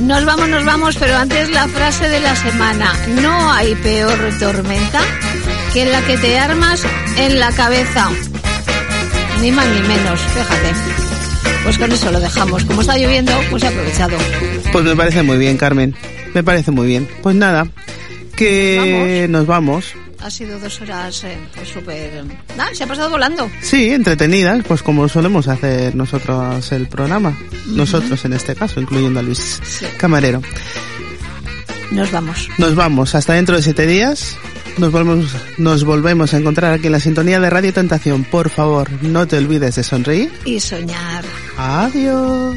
Nos vamos, nos vamos, pero antes la frase de la semana. No hay peor tormenta que la que te armas en la cabeza. Ni más ni menos, fíjate. Pues con eso lo dejamos. Como está lloviendo, pues he aprovechado. Pues me parece muy bien, Carmen. Me parece muy bien. Pues nada, que nos vamos. Ha sido dos horas eh, pues súper... Ah, se ha pasado volando. Sí, entretenidas, pues como solemos hacer nosotros el programa. Nosotros en este caso, incluyendo a Luis Camarero. Nos vamos. Nos vamos. Hasta dentro de siete días. Nos volvemos, nos volvemos a encontrar aquí en la sintonía de Radio Tentación. Por favor, no te olvides de sonreír. Y soñar. Adiós.